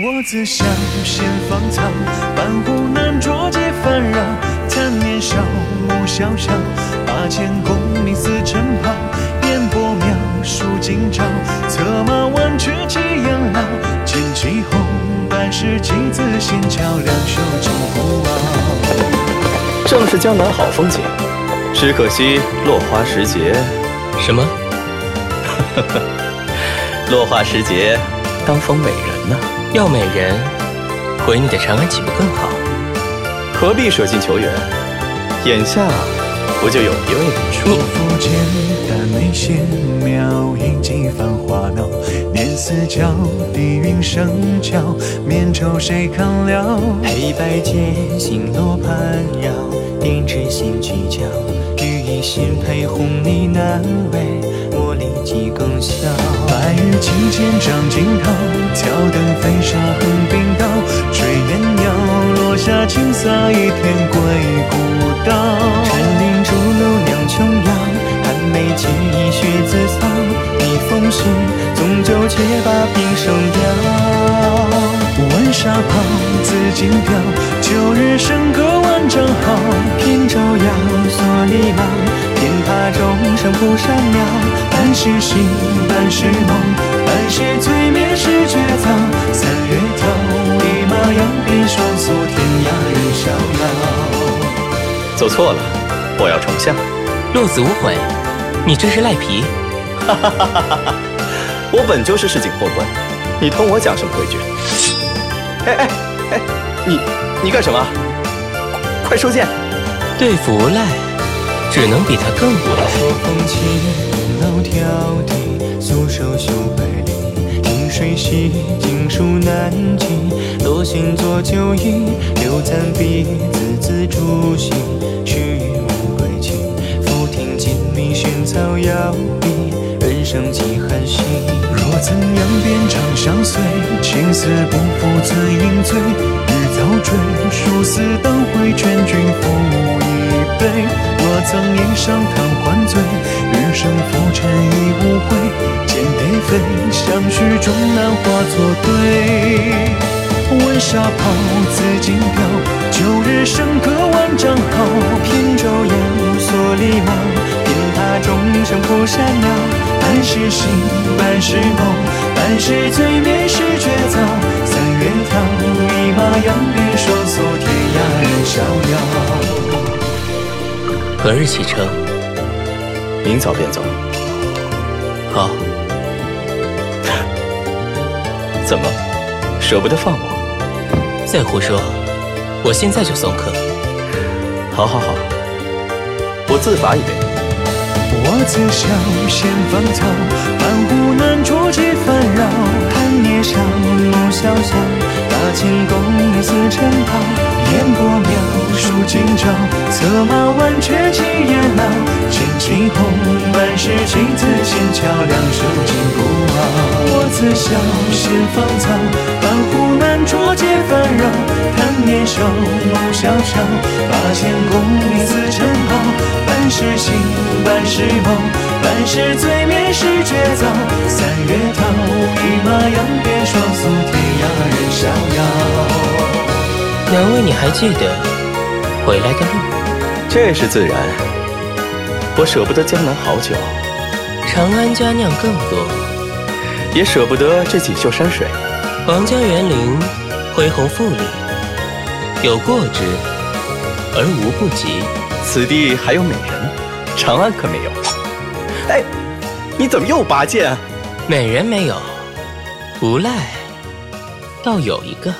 我自小先芳草，半壶难酌解烦扰。叹年少暮萧萧，八千功名似尘袍。烟波渺，数今朝。策马挽却寄养老。剑起红，半世棋子仙桥，两袖金不傲。正是江南好风景，只可惜落花时节。什么？落花时节，当逢美人呢？要美人，回你的长安岂不更好？何必舍近求远？眼下不就有一位人出？浮间，淡眉纤，妙影几番花闹。韵生桥，面愁谁堪了？黑白间，星罗盘绕，心曲角。羽衣仙配，红泥难为，茉莉几更销。白玉期间张锦涛，挑灯飞青洒一片归古道。陈林竹楼酿琼瑶，寒梅结衣雪自扫。逆风时，纵酒且把平生调。温莎袍，紫金雕，旧日笙歌万丈豪。扁舟摇，蓑笠帽，天塔钟声不善了。半是醒，半是梦，半是醉眠是绝早。遥。走错了，我要重下。落子无悔，你这是赖皮。哈哈哈哈哈！我本就是市井货官，你同我讲什么规矩？哎哎哎，你你干什么？快收剑！对付无赖，只能比他更无赖。说风起，鼓楼挑剔，素手绣百里。听水溪，经书难记。落星作酒饮，留残笔，字字诛心。须臾归期，复听金密玄草摇笔，人生几寒心。若曾扬鞭长相随，青丝不负醉饮醉。日早追，殊死当回，劝君复一杯。若曾饮上贪欢醉，余生浮沉已无悔。剑蝶飞，相许终难化作对。温莎袍，紫金雕，旧日笙歌万丈豪。扁舟摇，蓑笠帽，天塔钟声破山鸟。半是醒，半是梦，半是醉眠是绝早。三月桃，一马扬鞭，双宿天涯任逍遥。何日启程？明早便走。好。怎么，舍不得放我？再胡说！我现在就送客。好，好，好，我自罚一杯。我自小先芳草，半壶难酌几烦扰。寒夜上，暮萧萧，八千功名似城堡。烟波渺，数今朝。策马挽却寄养老。剑起红，半世棋子仙桥，两袖金不傲。我自小先芳草，半壶难酌解烦扰。叹年少，梦萧萧，八千功名似尘袍。半是醒，半是梦，半是醉眠是绝早。三月桃，一马扬鞭，双宿天涯任逍遥。难为你还记得回来的路，这是自然。我舍不得江南好酒，长安佳酿更多，也舍不得这锦绣山水。皇家园林，恢宏富丽，有过之而无不及。此地还有美人，长安可没有。哎，你怎么又拔剑？美人没有，无赖倒有一个。